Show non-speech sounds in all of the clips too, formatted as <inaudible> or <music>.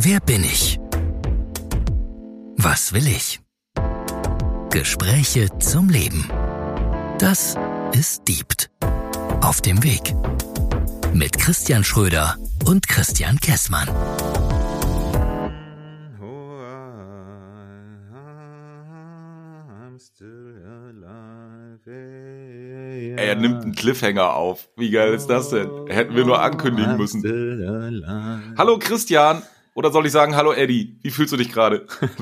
Wer bin ich? Was will ich? Gespräche zum Leben. Das ist Diebt. Auf dem Weg. Mit Christian Schröder und Christian Kessmann. Ey, er nimmt einen Cliffhanger auf. Wie geil ist das denn? Hätten wir nur ankündigen müssen. Hallo Christian. Oder soll ich sagen, hallo Eddie? Wie fühlst du dich gerade? <laughs>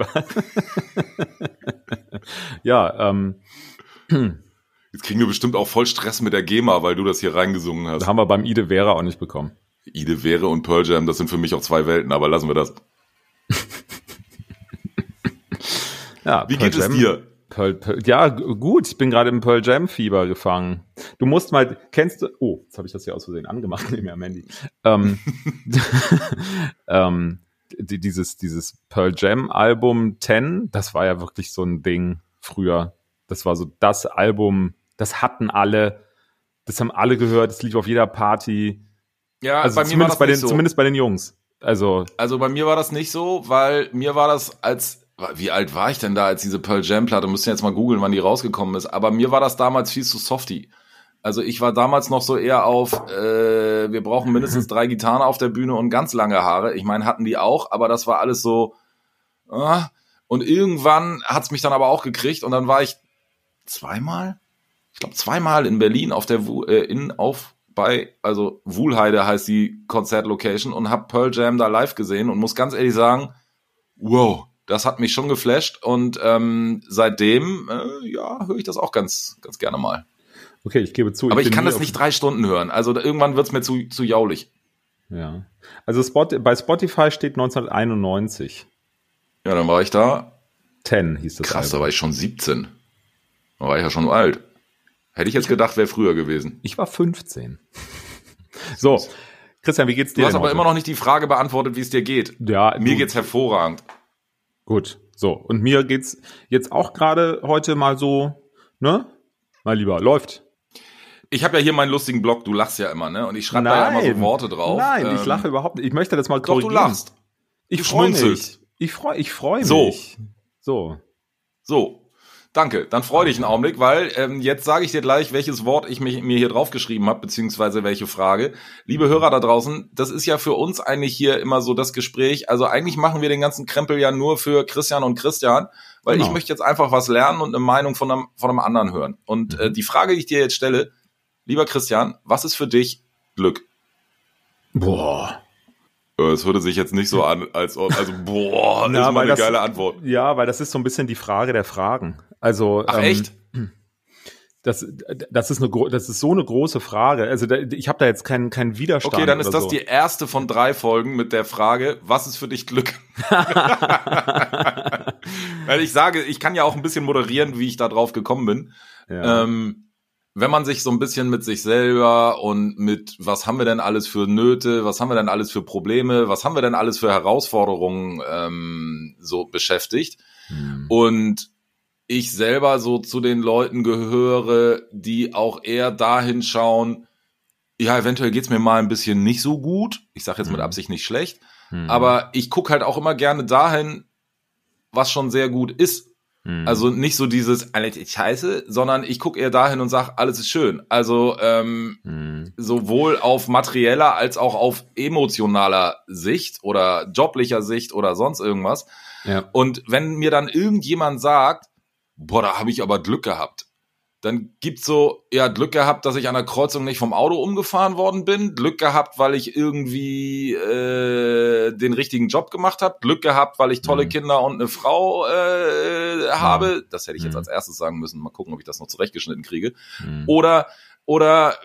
ja, ähm. Jetzt kriegen wir bestimmt auch voll Stress mit der GEMA, weil du das hier reingesungen hast. Da haben wir beim Ide Vera auch nicht bekommen. Ide Vera und Pearl Jam, das sind für mich auch zwei Welten, aber lassen wir das. <laughs> ja, Wie Pearl geht Jam, es dir? Pearl, Pearl, ja, gut, ich bin gerade im Pearl Jam Fieber gefangen. Du musst mal, kennst du, oh, jetzt habe ich das hier aus Versehen angemacht, <laughs> neben mir Mandy. Ähm, ähm, die, dieses, dieses Pearl Jam Album 10, das war ja wirklich so ein Ding früher. Das war so das Album, das hatten alle, das haben alle gehört, das lief auf jeder Party. Ja, also bei mir war das bei den, so. zumindest bei den Jungs. Also, also bei mir war das nicht so, weil mir war das als wie alt war ich denn da, als diese Pearl Jam Platte? Müssen jetzt mal googeln, wann die rausgekommen ist. Aber mir war das damals viel zu softy. Also ich war damals noch so eher auf, äh, wir brauchen mindestens <laughs> drei Gitarren auf der Bühne und ganz lange Haare. Ich meine, hatten die auch, aber das war alles so. Äh, und irgendwann hat's mich dann aber auch gekriegt und dann war ich zweimal, ich glaube zweimal in Berlin auf der äh, in auf bei also Wuhlheide heißt die Konzertlocation und hab Pearl Jam da live gesehen und muss ganz ehrlich sagen, wow, das hat mich schon geflasht und ähm, seitdem äh, ja höre ich das auch ganz ganz gerne mal. Okay, ich gebe zu. Aber ich, ich kann das nicht drei Stunden hören. Also irgendwann wird's mir zu zu jaulig. Ja, also Spot, bei Spotify steht 1991. Ja, dann war ich da. 10 hieß das. Krass, Album. da war ich schon 17. Da war ich ja schon alt. Hätte ich jetzt gedacht, wäre früher gewesen. Ich war 15. <laughs> so, Christian, wie geht's dir? Du hast aber heute? immer noch nicht die Frage beantwortet, wie es dir geht. Ja, mir du, geht's hervorragend. Gut, so. Und mir geht's jetzt auch gerade heute mal so, ne? Mal lieber, läuft. Ich habe ja hier meinen lustigen Blog, du lachst ja immer, ne? Und ich schreibe da ja immer so Worte drauf. Nein, ähm, ich lache überhaupt nicht. Ich möchte das mal korrigieren. Doch, du lachst. Ich freue mich. Ich freue ich freu mich. So. So. So. Danke, dann freu dich einen Augenblick, weil ähm, jetzt sage ich dir gleich, welches Wort ich mich, mir hier draufgeschrieben habe, beziehungsweise welche Frage. Liebe Hörer da draußen, das ist ja für uns eigentlich hier immer so das Gespräch. Also eigentlich machen wir den ganzen Krempel ja nur für Christian und Christian, weil genau. ich möchte jetzt einfach was lernen und eine Meinung von einem, von einem anderen hören. Und äh, die Frage, die ich dir jetzt stelle, lieber Christian, was ist für dich Glück? Boah. Es hörte sich jetzt nicht so an, als ob, also boah, <laughs> Na, ist mal eine das, geile Antwort. Ja, weil das ist so ein bisschen die Frage der Fragen. Also Ach, ähm, echt? <clears throat> Das, das ist eine das ist so eine große Frage. Also da, ich habe da jetzt keinen keinen Widerstand. Okay, dann ist das so. die erste von drei Folgen mit der Frage, was ist für dich Glück? <laughs> Weil ich sage, ich kann ja auch ein bisschen moderieren, wie ich da drauf gekommen bin. Ja. Ähm, wenn man sich so ein bisschen mit sich selber und mit, was haben wir denn alles für Nöte, was haben wir denn alles für Probleme, was haben wir denn alles für Herausforderungen ähm, so beschäftigt. Hm. Und ich selber so zu den Leuten gehöre, die auch eher dahin schauen, ja, eventuell geht's mir mal ein bisschen nicht so gut. Ich sage jetzt mit Hm. Absicht nicht schlecht, Hm. aber ich guck halt auch immer gerne dahin, was schon sehr gut ist. Hm. Also nicht so dieses alles ist scheiße, sondern ich gucke eher dahin und sage, alles ist schön. Also ähm, Hm. sowohl auf materieller als auch auf emotionaler Sicht oder joblicher Sicht oder sonst irgendwas. Ja. Und wenn mir dann irgendjemand sagt, boah, da habe ich aber Glück gehabt, dann gibt's so, ja, Glück gehabt, dass ich an der Kreuzung nicht vom Auto umgefahren worden bin, Glück gehabt, weil ich irgendwie äh, den richtigen Job gemacht habe, Glück gehabt, weil ich tolle Mhm. Kinder und eine Frau äh, habe. Das hätte ich jetzt Mhm. als erstes sagen müssen. Mal gucken, ob ich das noch zurechtgeschnitten kriege. Hm. Oder, oder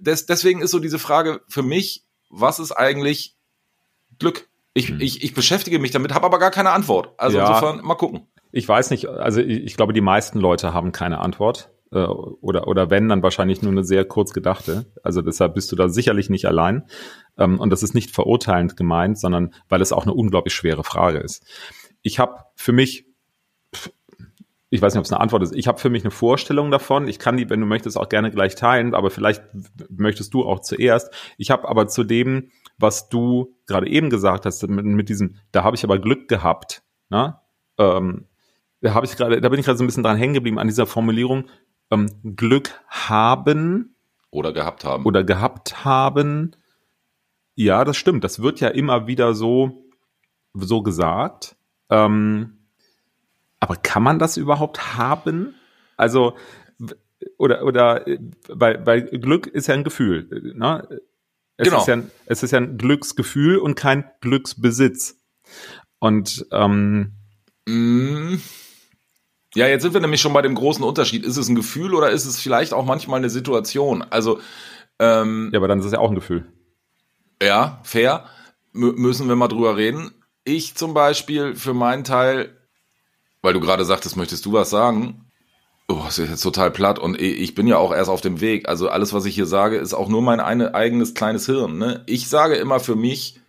des, deswegen ist so diese Frage für mich, was ist eigentlich Glück? Ich, Hm. ich, ich beschäftige mich damit, habe aber gar keine Antwort. Also Ja. insofern, mal gucken. Ich weiß nicht, also ich glaube, die meisten Leute haben keine Antwort. Äh, oder, oder wenn, dann wahrscheinlich nur eine sehr kurz gedachte. Also deshalb bist du da sicherlich nicht allein. Ähm, und das ist nicht verurteilend gemeint, sondern weil es auch eine unglaublich schwere Frage ist. Ich habe für mich, ich weiß nicht, ob es eine Antwort ist, ich habe für mich eine Vorstellung davon. Ich kann die, wenn du möchtest, auch gerne gleich teilen, aber vielleicht möchtest du auch zuerst. Ich habe aber zu dem, was du gerade eben gesagt hast, mit, mit diesem, da habe ich aber Glück gehabt, na? Ähm, da habe ich gerade, da bin ich gerade so ein bisschen dran hängen geblieben an dieser Formulierung, ähm, Glück haben oder gehabt haben oder gehabt haben. Ja, das stimmt. Das wird ja immer wieder so so gesagt. Ähm, aber kann man das überhaupt haben? Also oder oder weil weil Glück ist ja ein Gefühl. Ne? Es Genau. ist ja, es ist ja ein Glücksgefühl und kein Glücksbesitz. Und ähm, Mm. Ja, jetzt sind wir nämlich schon bei dem großen Unterschied. Ist es ein Gefühl oder ist es vielleicht auch manchmal eine Situation? Also, ähm, ja, aber dann ist es ja auch ein Gefühl. ja, fair, mü- müssen wir mal drüber reden. Ich zum Beispiel für meinen Teil, weil du gerade sagtest, möchtest du was sagen? Oh, das ist jetzt total platt und ich ich bin ja auch erst auf dem Weg. Also alles, was ich hier sage, ist auch nur mein eine, eigenes kleines Hirn. Ne? Ich sage immer für mich,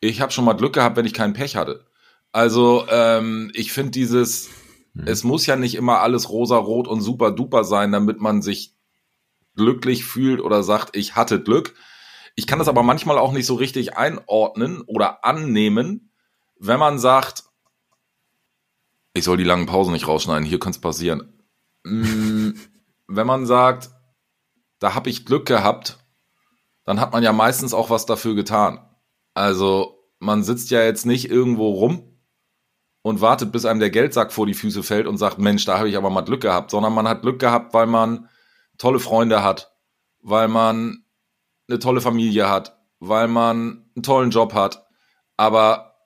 ich habe schon mal Glück gehabt, wenn ich keinen Pech hatte. Also ähm, ich finde dieses, es muss ja nicht immer alles rosa-rot und super duper sein, damit man sich glücklich fühlt oder sagt, ich hatte Glück. Ich kann das aber manchmal auch nicht so richtig einordnen oder annehmen, wenn man sagt, ich soll die langen Pausen nicht rausschneiden, hier könnte es passieren. Mm, <laughs> wenn man sagt, da habe ich Glück gehabt, dann hat man ja meistens auch was dafür getan. Also man sitzt ja jetzt nicht irgendwo rum und wartet, bis einem der Geldsack vor die Füße fällt und sagt, Mensch, da habe ich aber mal Glück gehabt, sondern man hat Glück gehabt, weil man tolle Freunde hat, weil man eine tolle Familie hat, weil man einen tollen Job hat. Aber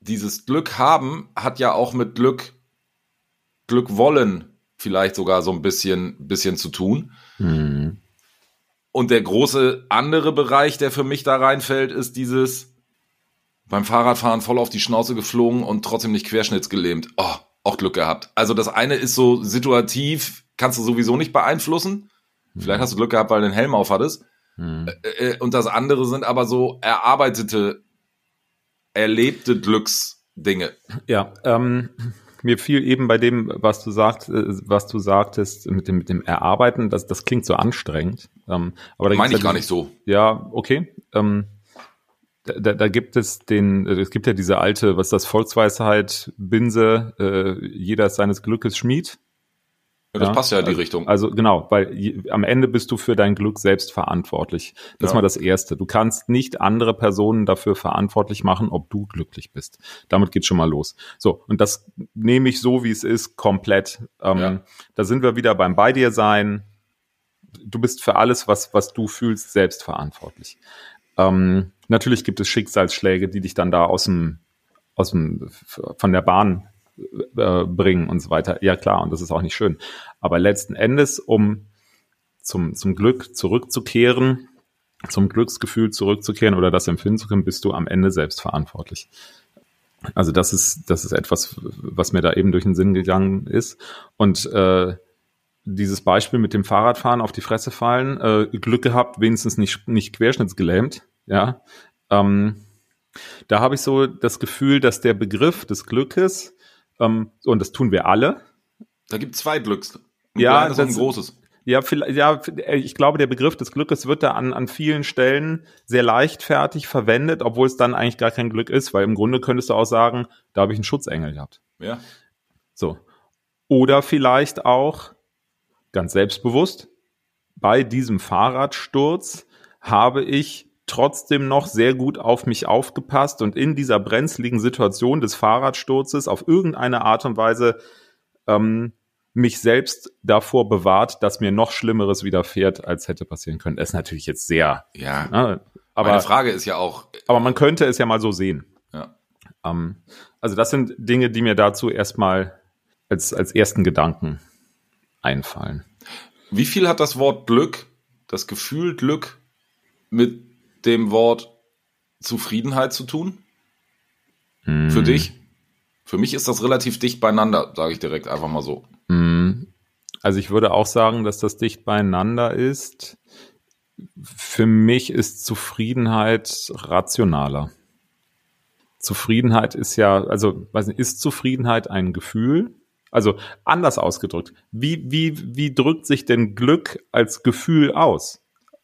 dieses Glück haben hat ja auch mit Glück, Glück wollen vielleicht sogar so ein bisschen, bisschen zu tun. Und der große andere Bereich, der für mich da reinfällt, ist dieses beim Fahrradfahren voll auf die Schnauze geflogen und trotzdem nicht querschnittsgelähmt. Oh, auch Glück gehabt. Also das eine ist so situativ, kannst du sowieso nicht beeinflussen. Vielleicht hast du Glück gehabt, weil du den Helm auf hattest. Äh, äh, Und das andere sind aber so erarbeitete, erlebte Glücksdinge. Ja, ähm, mir fiel eben bei dem, was du sagt, äh, was du sagtest mit dem mit dem Erarbeiten, das das klingt so anstrengend. Ähm, aber da Meine ich ja gar nicht so. Ja, okay. Ähm, da, da, gibt es den, äh, es gibt ja diese alte, was ist das Volksweisheit, Binse, äh, jeder ist seines Glückes Schmied. Ja, das Ja, passt ja in die also- Richtung. Also genau, weil je, am Ende bist du für dein Glück selbst verantwortlich. Das ist Ja. mal das Erste. Du kannst nicht andere Personen dafür verantwortlich machen, ob du glücklich bist. Damit geht schon mal los. So, und das nehme ich so, wie es ist, komplett. Ähm, Ja. Da sind wir wieder beim Bei dir sein. Du bist für alles, was, was du fühlst, selbst verantwortlich. Ähm, natürlich gibt es Schicksalsschläge, die dich dann da aus dem, aus dem, von der Bahn äh, bringen und so weiter. Ja klar, und das ist auch nicht schön. Aber letzten Endes, um zum, zum Glück zurückzukehren, zum Glücksgefühl zurückzukehren oder das empfinden zu können, bist du am Ende selbst verantwortlich. Also das ist, das ist etwas, was mir da eben durch den Sinn gegangen ist. Und äh, dieses Beispiel mit dem Fahrradfahren auf die Fresse fallen, äh, Glück gehabt, wenigstens nicht, nicht querschnittsgelähmt, ja. Ähm, da habe ich so das Gefühl, dass der Begriff des Glückes, ähm, und das tun wir alle, Da gibt zwei Glücks. Ein Ja, kleines und ein das- großes. ja, vielleicht, ja, ich glaube, der Begriff des Glückes wird da an, an vielen Stellen sehr leichtfertig verwendet, obwohl es dann eigentlich gar kein Glück ist, weil im Grunde könntest du auch sagen, da habe ich einen Schutzengel gehabt. Ja. So. Oder vielleicht auch ganz selbstbewusst, bei diesem Fahrradsturz habe ich trotzdem noch sehr gut auf mich aufgepasst und in dieser brenzligen Situation des Fahrradsturzes auf irgendeine Art und Weise ähm, mich selbst davor bewahrt, dass mir noch Schlimmeres widerfährt, als hätte passieren können. Das ist natürlich jetzt sehr, Ja. ne, Meine aber, Frage ist ja auch, aber man könnte es ja mal so sehen. ja. Ähm, also das sind Dinge, die mir dazu erstmal als, als ersten Gedanken einfallen. Wie viel hat das Wort Glück, das Gefühl Glück, mit dem Wort Zufriedenheit zu tun? Für dich? Für mich ist das relativ dicht beieinander, sage ich direkt einfach mal so. Mm, Also ich würde auch sagen, dass das dicht beieinander ist. Für mich ist Zufriedenheit rationaler. Zufriedenheit ist ja, also weiß nicht, ist Zufriedenheit ein Gefühl? Also anders ausgedrückt, wie, wie, wie drückt sich denn Glück als Gefühl aus?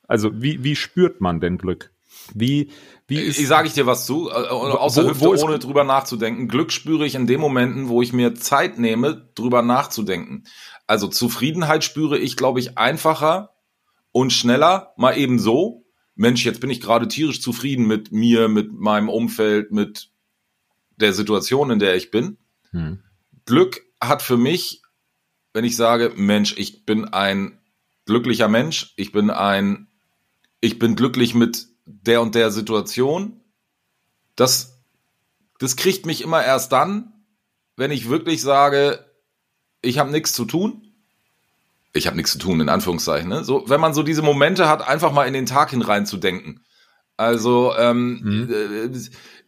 Also wie, wie spürt man denn Glück? Wie, wie ist. Ich sage ich dir was zu, äh, außer wo, Hüfte, wo ohne drüber nachzudenken. Glück spüre ich in den Momenten, wo ich mir Zeit nehme, drüber nachzudenken. Also Zufriedenheit spüre ich, glaube ich, einfacher und schneller, mal eben so. Mensch, jetzt bin ich gerade tierisch zufrieden mit mir, mit meinem Umfeld, mit der Situation, in der ich bin. Hm. Glück hat für mich, wenn ich sage, Mensch, ich bin ein glücklicher Mensch, ich bin ein, ich bin glücklich mit der und der Situation, das, das kriegt mich immer erst dann, wenn ich wirklich sage, ich habe nichts zu tun. Ich habe nichts zu tun, in Anführungszeichen. Ne? So, wenn man so diese Momente hat, einfach mal in den Tag hineinzudenken. Also ähm, mhm. äh,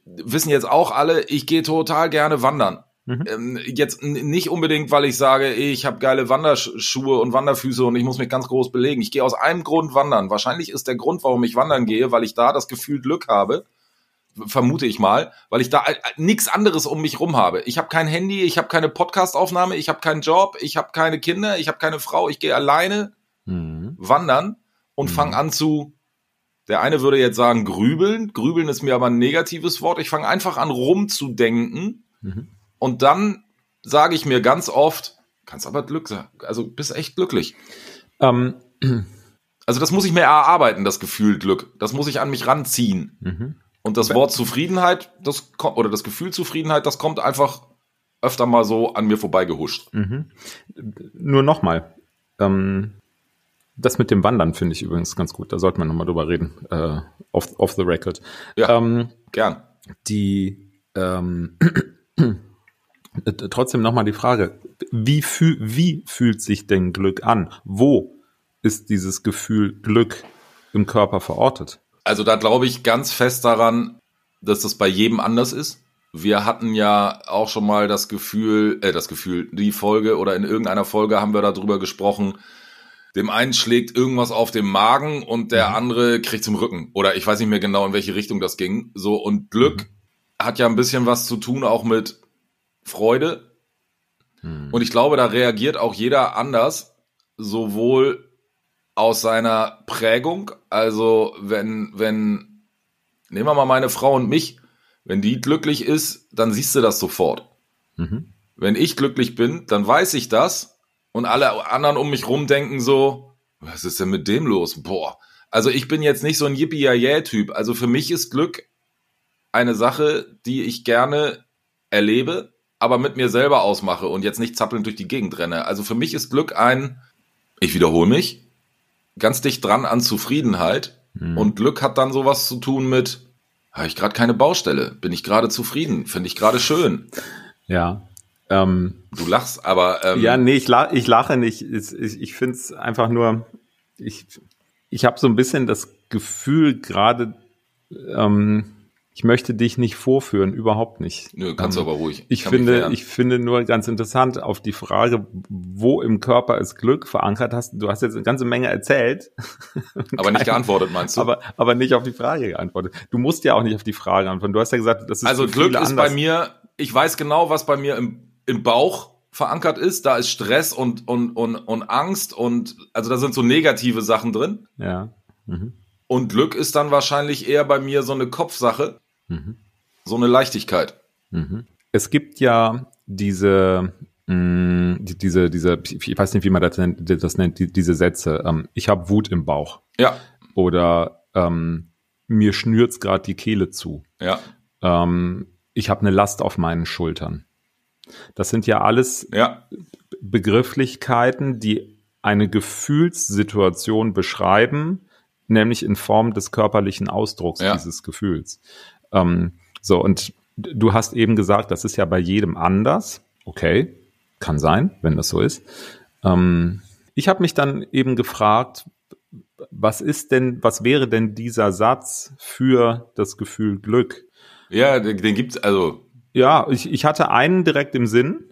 wissen jetzt auch alle, ich gehe total gerne wandern. Mhm. Ähm, jetzt nicht unbedingt, weil ich sage, ich habe geile Wanderschuhe und Wanderfüße und ich muss mich ganz groß belegen. Ich gehe aus einem Grund wandern. Wahrscheinlich ist der Grund, warum ich wandern gehe, weil ich da das Gefühl Glück habe, vermute ich mal, weil ich da nichts anderes um mich rum habe. Ich habe kein Handy, ich habe keine Podcastaufnahme, ich habe keinen Job, ich habe keine Kinder, ich habe keine Frau, ich gehe alleine mhm. wandern und mhm. fange an zu der eine würde jetzt sagen grübeln. Grübeln ist mir aber ein negatives Wort. Ich fange einfach an rumzudenken mhm. Und dann sage ich mir ganz oft, kannst aber Glück sagen, also bist echt glücklich. Ähm. Also das muss ich mir erarbeiten, das Gefühl Glück. Das muss ich an mich ranziehen. Mhm. Und das Wort Zufriedenheit, das kommt, oder das Gefühl Zufriedenheit, das kommt einfach öfter mal so an mir vorbeigehuscht. Mhm. Nur nochmal. Ähm, das mit dem Wandern finde ich übrigens ganz gut. Da sollte man nochmal drüber reden. Äh, off, off the record. Ja, ähm, gern. Die, ähm, Äh, trotzdem nochmal die Frage, wie, fühl, wie fühlt sich denn Glück an? Wo ist dieses Gefühl Glück im Körper verortet? Also da glaube ich ganz fest daran, dass das bei jedem anders ist. Wir hatten ja auch schon mal das Gefühl, äh, das Gefühl, die Folge oder in irgendeiner Folge haben wir darüber gesprochen, dem einen schlägt irgendwas auf dem Magen und der mhm. andere kriegt zum Rücken. Oder ich weiß nicht mehr genau, in welche Richtung das ging. So, und Glück mhm. hat ja ein bisschen was zu tun auch mit Freude. Hm. Und ich glaube, da reagiert auch jeder anders, sowohl aus seiner Prägung, also wenn, wenn, nehmen wir mal meine Frau und mich, wenn die glücklich ist, dann siehst du das sofort. Mhm. Wenn ich glücklich bin, dann weiß ich das und alle anderen um mich rum denken so, was ist denn mit dem los? Boah. Also ich bin jetzt nicht so ein Yippie-Typ. Also für mich ist Glück eine Sache, die ich gerne erlebe, aber mit mir selber ausmache und jetzt nicht zappelnd durch die Gegend renne. Also für mich ist Glück ein, ich wiederhole mich, ganz dicht dran an Zufriedenheit. Mhm. Und Glück hat dann sowas zu tun mit, habe ich gerade keine Baustelle, bin ich gerade zufrieden, finde ich gerade schön. Ja. Ähm, du lachst, aber ähm, ja, nee, ich, lach, ich lache nicht. Ich, ich, ich finde es einfach nur, ich, ich habe so ein bisschen das Gefühl gerade, ähm, ich möchte dich nicht vorführen, überhaupt nicht. Nö, kannst du ähm, aber ruhig. Ich finde, ich finde nur ganz interessant auf die Frage, wo im Körper ist Glück verankert hast. Du hast jetzt eine ganze Menge erzählt. <laughs> Aber nicht geantwortet, meinst du? Aber, aber nicht auf die Frage geantwortet. Du musst ja auch nicht auf die Frage antworten. Du hast ja gesagt, das ist Also Glück ist bei mir, ich weiß genau, was bei mir im, im Bauch verankert ist. Da ist Stress und, und, und, und Angst und, also da sind so negative Sachen drin. Ja. Mhm. Und Glück ist dann wahrscheinlich eher bei mir so eine Kopfsache, mhm. so eine Leichtigkeit. Mhm. Es gibt ja diese, mh, mm, diese, diese, ich weiß nicht, wie man das nennt, das nennt die, diese Sätze. Ähm, ich habe Wut im Bauch. Ja. Oder ähm, mir schnürt's gerade die Kehle zu. Ja. Ähm, ich habe eine Last auf meinen Schultern. Das sind ja alles ja. Begrifflichkeiten, die eine Gefühlssituation beschreiben, nämlich in Form des körperlichen Ausdrucks ja. dieses Gefühls. Ähm, so, und du hast eben gesagt, das ist ja bei jedem anders. Okay, kann sein, wenn das so ist. Ähm, ich habe mich dann eben gefragt, was ist denn, was wäre denn dieser Satz für das Gefühl Glück? Ja, den, den gibt's also. Ja, ich, ich hatte einen direkt im Sinn,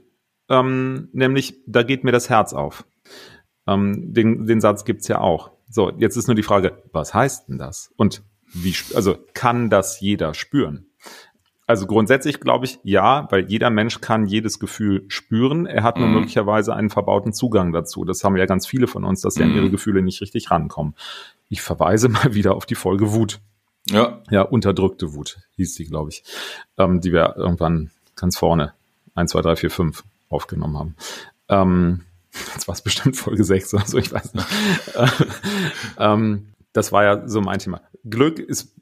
ähm, nämlich da geht mir das Herz auf. Ähm, den, den Satz gibt's ja auch. So, jetzt ist nur die Frage, was heißt denn das? Und wie, also kann das jeder spüren? Also grundsätzlich glaube ich ja, weil jeder Mensch kann jedes Gefühl spüren. Er hat nur mhm. möglicherweise einen verbauten Zugang dazu. Das haben ja ganz viele von uns, dass sie mhm. an ihre Gefühle nicht richtig rankommen. Ich verweise <laughs> mal wieder auf die Folge Wut. Ja. Ja, unterdrückte Wut hieß die, glaube ich, ähm, die wir irgendwann ganz vorne, 1, 2, 3, 4, 5 aufgenommen haben. Ähm, <laughs> das war es bestimmt Folge 6 oder so, ich weiß nicht. <laughs> ähm, das war ja so mein Thema. Glück ist,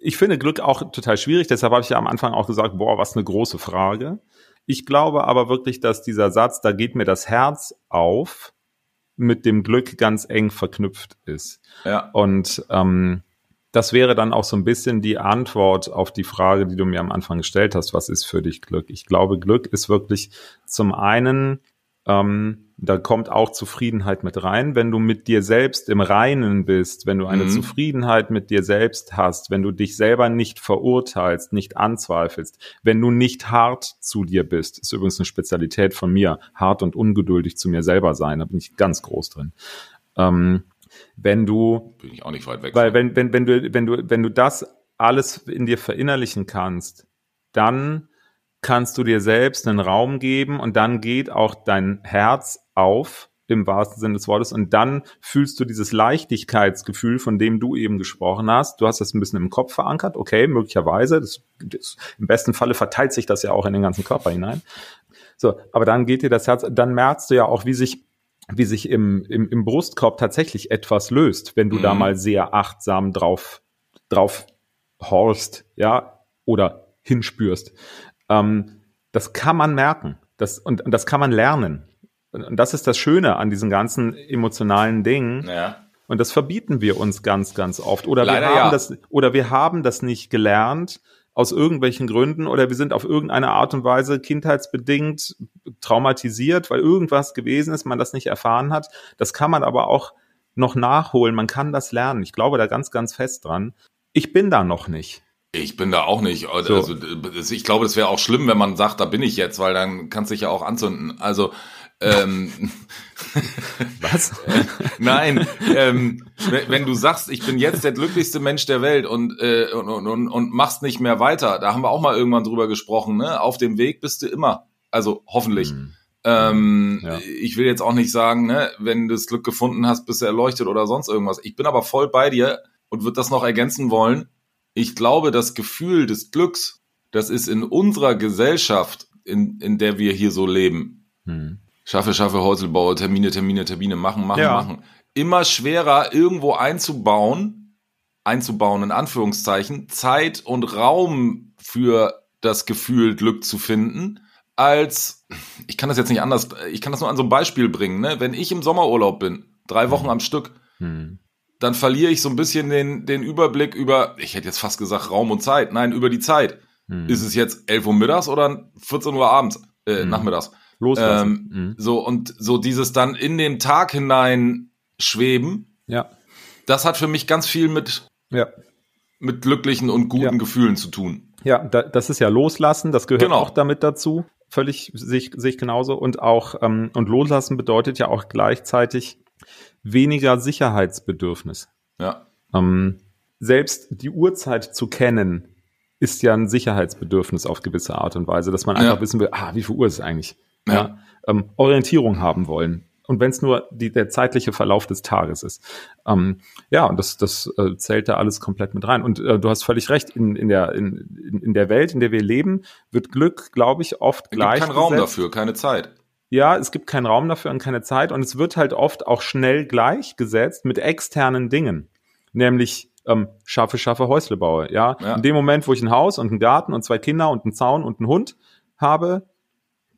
ich finde Glück auch total schwierig, deshalb habe ich ja am Anfang auch gesagt, boah, was eine große Frage. Ich glaube aber wirklich, dass dieser Satz, da geht mir das Herz auf, mit dem Glück ganz eng verknüpft ist. Ja. Und ähm, das wäre dann auch so ein bisschen die Antwort auf die Frage, die du mir am Anfang gestellt hast, was ist für dich Glück? Ich glaube, Glück ist wirklich zum einen ähm, da kommt auch Zufriedenheit mit rein. Wenn du mit dir selbst im Reinen bist, wenn du eine mhm. Zufriedenheit mit dir selbst hast, wenn du dich selber nicht verurteilst, nicht anzweifelst, wenn du nicht hart zu dir bist, ist übrigens eine Spezialität von mir, hart und ungeduldig zu mir selber sein, da bin ich ganz groß drin. Ähm, wenn du, bin ich auch nicht weit weg. Weil wenn, wenn, wenn du, wenn du, wenn du das alles in dir verinnerlichen kannst, dann kannst du dir selbst einen Raum geben und dann geht auch dein Herz auf im wahrsten Sinne des Wortes und dann fühlst du dieses Leichtigkeitsgefühl, von dem du eben gesprochen hast. Du hast das ein bisschen im Kopf verankert, okay, möglicherweise. Das, das, Im besten Falle verteilt sich das ja auch in den ganzen Körper hinein. So, aber dann geht dir das Herz, dann merkst du ja auch, wie sich wie sich im, im, im Brustkorb tatsächlich etwas löst, wenn du mhm. da mal sehr achtsam drauf, drauf horst, ja, oder hinspürst. Ähm, das kann man merken. Das, und, und das kann man lernen. Und, und das ist das Schöne an diesen ganzen emotionalen Dingen. Ja. Und das verbieten wir uns ganz, ganz oft. Oder Leider wir haben ja. das, oder wir haben das nicht gelernt aus irgendwelchen Gründen oder wir sind auf irgendeine Art und Weise kindheitsbedingt traumatisiert, weil irgendwas gewesen ist, man das nicht erfahren hat. Das kann man aber auch noch nachholen. Man kann das lernen. Ich glaube da ganz, ganz fest dran. Ich bin da noch nicht. Ich bin da auch nicht. Also, so. ich glaube, das wäre auch schlimm, wenn man sagt, da bin ich jetzt, weil dann kann es sich ja auch anzünden. Also ähm, <laughs> Was? <laughs> Nein, ähm, wenn du sagst, ich bin jetzt der glücklichste Mensch der Welt und, äh, und, und, und machst nicht mehr weiter, da haben wir auch mal irgendwann drüber gesprochen, ne? Auf dem Weg bist du immer. Also hoffentlich. Mhm. Ähm, ja. Ich will jetzt auch nicht sagen, ne, wenn du das Glück gefunden hast, bist du erleuchtet oder sonst irgendwas. Ich bin aber voll bei dir und würde das noch ergänzen wollen ich glaube, das Gefühl des Glücks, das ist in unserer Gesellschaft, in, in der wir hier so leben, hm. schaffe, schaffe, Häuselbau, Termine, Termine, Termine, machen, machen, ja. machen, immer schwerer irgendwo einzubauen, einzubauen, in Anführungszeichen, Zeit und Raum für das Gefühl Glück zu finden, als, ich kann das jetzt nicht anders, ich kann das nur an so ein Beispiel bringen, ne? wenn ich im Sommerurlaub bin, drei Wochen hm. am Stück, hm dann verliere ich so ein bisschen den, den Überblick über, ich hätte jetzt fast gesagt Raum und Zeit. Nein, über die Zeit. Hm. Ist es jetzt 11 Uhr mittags oder 14 Uhr abends, äh, hm. nachmittags? Loslassen. Ähm, hm. So, und so dieses dann in den Tag hinein schweben. Ja. Das hat für mich ganz viel mit, ja. mit glücklichen und guten ja. Gefühlen zu tun. Ja, da, das ist ja Loslassen, das gehört genau. auch damit dazu. Völlig sehe ich, sehe ich genauso. Und auch, ähm, und Loslassen bedeutet ja auch gleichzeitig, weniger Sicherheitsbedürfnis. Ja. Ähm, selbst die Uhrzeit zu kennen, ist ja ein Sicherheitsbedürfnis auf gewisse Art und Weise, dass man einfach ja. wissen will, ah, wie viel Uhr ist es eigentlich? Ja. ja. Ähm, Orientierung haben wollen. Und wenn es nur die, der zeitliche Verlauf des Tages ist. Ähm, ja, und das, das äh, zählt da alles komplett mit rein. Und äh, du hast völlig recht, in, in, der, in, in der Welt, in der wir leben, wird Glück, glaube ich, oft es gleich. Kein Raum dafür, keine Zeit ja, es gibt keinen Raum dafür und keine Zeit und es wird halt oft auch schnell gleichgesetzt mit externen Dingen, nämlich ähm, schaffe, schaffe, Häusle baue. Ja? ja, in dem Moment, wo ich ein Haus und einen Garten und zwei Kinder und einen Zaun und einen Hund habe.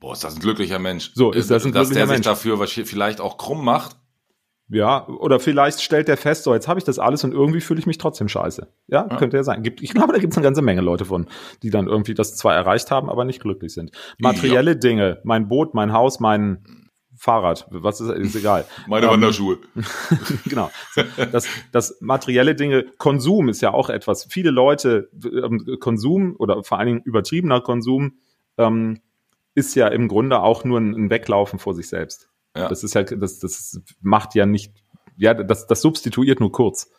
Boah, ist das ein glücklicher Mensch. So, ist das ein Dass glücklicher der sich dafür was vielleicht auch krumm macht, ja, oder vielleicht stellt der fest, so jetzt habe ich das alles und irgendwie fühle ich mich trotzdem scheiße. Ja, ja. könnte ja sein. Gibt, ich glaube, da gibt es eine ganze Menge Leute von, die dann irgendwie das zwar erreicht haben, aber nicht glücklich sind. Materielle ja. Dinge, mein Boot, mein Haus, mein Fahrrad, was ist, ist egal. <laughs> Meine ähm, Wanderschuhe. <laughs> genau. Das, das materielle Dinge, Konsum ist ja auch etwas. Viele Leute, ähm, Konsum oder vor allen Dingen übertriebener Konsum ähm, ist ja im Grunde auch nur ein, ein Weglaufen vor sich selbst. Ja. Das ist ja, das, das macht ja nicht, ja, das, das substituiert nur kurz.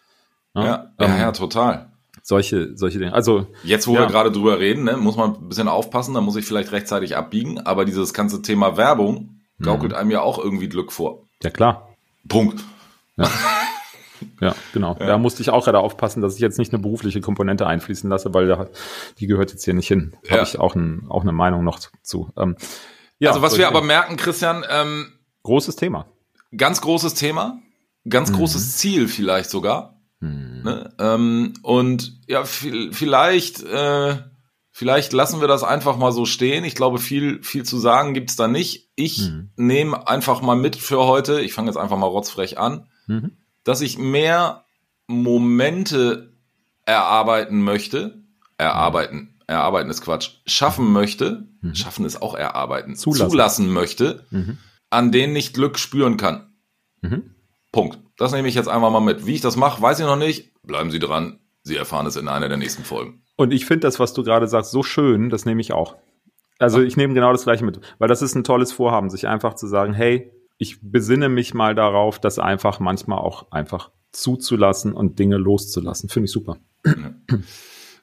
Ja, ja, ähm, ja, total. Solche, solche Dinge. Also jetzt, wo ja. wir gerade drüber reden, ne, muss man ein bisschen aufpassen. Da muss ich vielleicht rechtzeitig abbiegen. Aber dieses ganze Thema Werbung gaukelt mhm. einem ja auch irgendwie Glück vor. Ja klar. Punkt. Ja. Ja, genau. Ja. Da musste ich auch gerade aufpassen, dass ich jetzt nicht eine berufliche Komponente einfließen lasse, weil da, die gehört jetzt hier nicht hin. Ja. Habe ich auch, ein, auch eine Meinung noch zu. Ähm, ja, also was wir aber merken, Christian, ähm, großes Thema. Ganz großes Thema, ganz mhm. großes Ziel vielleicht sogar. Mhm. Ne? Ähm, und ja, vielleicht, äh, vielleicht lassen wir das einfach mal so stehen. Ich glaube, viel, viel zu sagen gibt's da nicht. Ich mhm. nehme einfach mal mit für heute. Ich fange jetzt einfach mal rotzfrech an, mhm. dass ich mehr Momente erarbeiten möchte. Erarbeiten erarbeiten ist Quatsch, schaffen möchte, mhm. schaffen ist auch erarbeiten, zulassen, zulassen möchte, mhm. An denen ich Glück spüren kann. Mhm. Punkt. Das nehme ich jetzt einfach mal mit. Wie ich das mache, weiß ich noch nicht. Bleiben Sie dran. Sie erfahren es in einer der nächsten Folgen. Und ich finde das, was du gerade sagst, so schön, das nehme ich auch. Also ich nehme genau das gleiche mit, weil das ist ein tolles Vorhaben, sich einfach zu sagen, hey, ich besinne mich mal darauf, das einfach manchmal auch einfach zuzulassen und Dinge loszulassen. Finde ich super.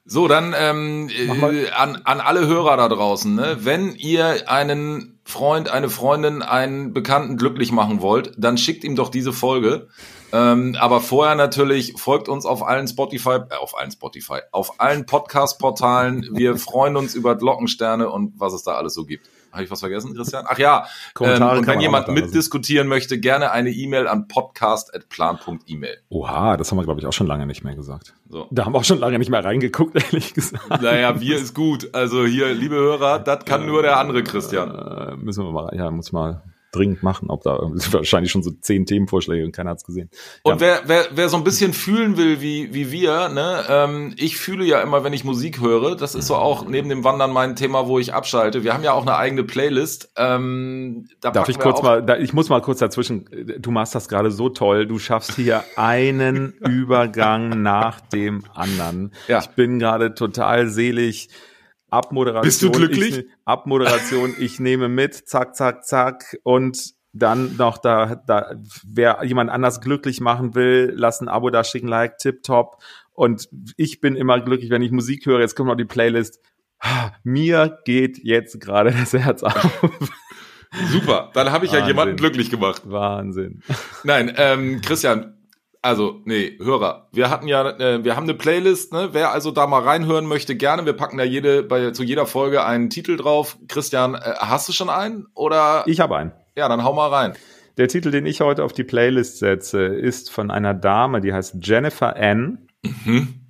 So, dann ähm, äh, an, an alle Hörer da draußen, ne? wenn ihr einen Freund, eine Freundin, einen Bekannten glücklich machen wollt, dann schickt ihm doch diese Folge. Ähm, aber vorher natürlich folgt uns auf allen Spotify, äh, auf allen Spotify, auf allen Podcast-Portalen. Wir freuen uns über Glockensterne und was es da alles so gibt. Habe ich was vergessen, Christian? Ach ja, ähm, und wenn jemand mitdiskutieren möchte, gerne eine E-Mail an podcast.plan.email. Oha, das haben wir, glaube ich, auch schon lange nicht mehr gesagt. So. Da haben wir auch schon lange nicht mehr reingeguckt, <laughs> ehrlich gesagt. Naja, wir ist gut. Also hier, liebe Hörer, das kann nur der andere Christian. Äh, müssen wir mal, ja, muss mal dringend machen. Ob da <laughs> wahrscheinlich schon so zehn Themenvorschläge und keiner hat's gesehen. Und ja. wer, wer, wer so ein bisschen fühlen will wie, wie wir, ne, ähm, ich fühle ja immer, wenn ich Musik höre, das ist so auch neben dem Wandern mein Thema, wo ich abschalte. Wir haben ja auch eine eigene Playlist. Ähm, da Darf ich kurz mal, da, ich muss mal kurz dazwischen, du machst das gerade so toll, du schaffst hier einen <laughs> Übergang nach dem anderen. Ja. Ich bin gerade total selig. Abmoderation. Bist du glücklich? Ich, Abmoderation, <laughs> ich nehme mit, zack, zack, zack. Und dann noch da, da, wer jemand anders glücklich machen will, lass ein Abo da schicken, like, tipptopp. Und ich bin immer glücklich, wenn ich Musik höre. Jetzt kommt noch die Playlist. <sighs> Mir geht jetzt gerade das Herz auf. Super, dann habe ich Wahnsinn. ja jemanden glücklich gemacht. Wahnsinn. Nein, ähm, Christian, also, nee, Hörer, wir hatten ja, äh, wir haben eine Playlist, ne? Wer also da mal reinhören möchte, gerne. Wir packen da jede, bei, zu jeder Folge einen Titel drauf. Christian, äh, hast du schon einen? Oder? Ich habe einen. Ja, dann hau mal rein. Der Titel, den ich heute auf die Playlist setze, ist von einer Dame, die heißt Jennifer N. Mhm.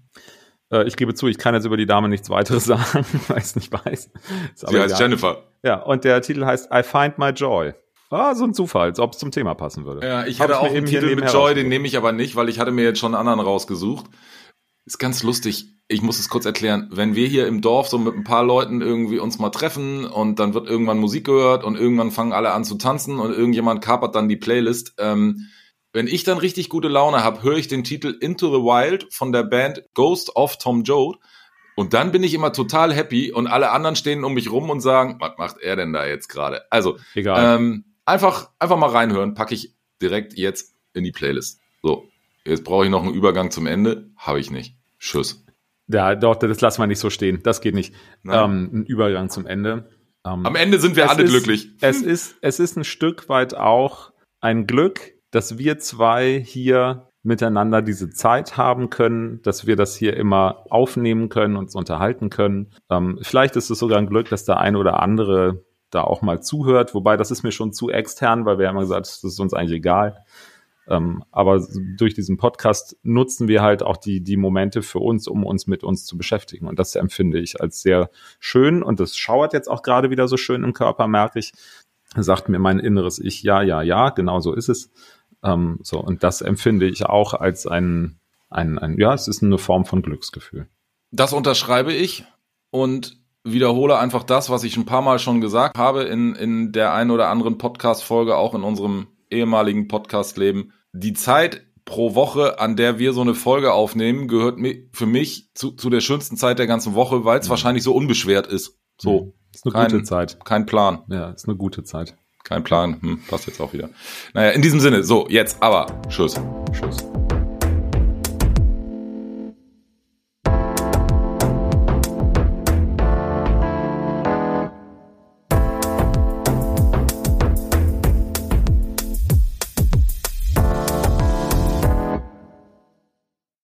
Äh, ich gebe zu, ich kann jetzt über die Dame nichts weiteres <laughs> sagen, weil ich es nicht weiß. Sie heißt Jennifer. Ja, und der Titel heißt I Find My Joy. Ah, so ein Zufall, als ob es zum Thema passen würde. Ja, ich hatte auch einen Titel mit Joy, den nehme ich aber nicht, weil ich hatte mir jetzt schon einen anderen rausgesucht. Ist ganz lustig. Ich muss es kurz erklären. Wenn wir hier im Dorf so mit ein paar Leuten irgendwie uns mal treffen und dann wird irgendwann Musik gehört und irgendwann fangen alle an zu tanzen und irgendjemand kapert dann die Playlist. Ähm, wenn ich dann richtig gute Laune habe, höre ich den Titel Into the Wild von der Band Ghost of Tom Joad. Und dann bin ich immer total happy und alle anderen stehen um mich rum und sagen, was macht er denn da jetzt gerade? Also, Egal. Ähm, einfach, einfach mal reinhören, packe ich direkt jetzt in die Playlist. So, jetzt brauche ich noch einen Übergang zum Ende, habe ich nicht. Tschüss. Ja, doch, das lassen wir nicht so stehen. Das geht nicht. Ähm, ein Übergang zum Ende. Ähm, Am Ende sind wir alle ist, glücklich. Es ist, es ist ein Stück weit auch ein Glück, dass wir zwei hier miteinander diese Zeit haben können, dass wir das hier immer aufnehmen können, uns unterhalten können. Ähm, vielleicht ist es sogar ein Glück, dass der eine oder andere da auch mal zuhört. Wobei das ist mir schon zu extern, weil wir haben gesagt, das ist uns eigentlich egal. Ähm, aber durch diesen Podcast nutzen wir halt auch die, die Momente für uns, um uns mit uns zu beschäftigen. Und das empfinde ich als sehr schön. Und das schauert jetzt auch gerade wieder so schön im Körper, merke ich. Sagt mir mein inneres Ich, ja, ja, ja, genau so ist es. Ähm, so, und das empfinde ich auch als ein, ein, ein, ja, es ist eine Form von Glücksgefühl. Das unterschreibe ich. Und wiederhole einfach das, was ich ein paar Mal schon gesagt habe in, in der einen oder anderen Podcast-Folge, auch in unserem ehemaligen Podcast-Leben. Die Zeit pro Woche, an der wir so eine Folge aufnehmen, gehört für mich zu, zu der schönsten Zeit der ganzen Woche, weil es mhm. wahrscheinlich so unbeschwert ist. So. Mhm. Ist eine kein, gute Zeit. Kein Plan. Ja, ist eine gute Zeit. Kein Plan. Hm, passt jetzt auch wieder. Naja, in diesem Sinne, so, jetzt aber. Tschüss. Tschüss.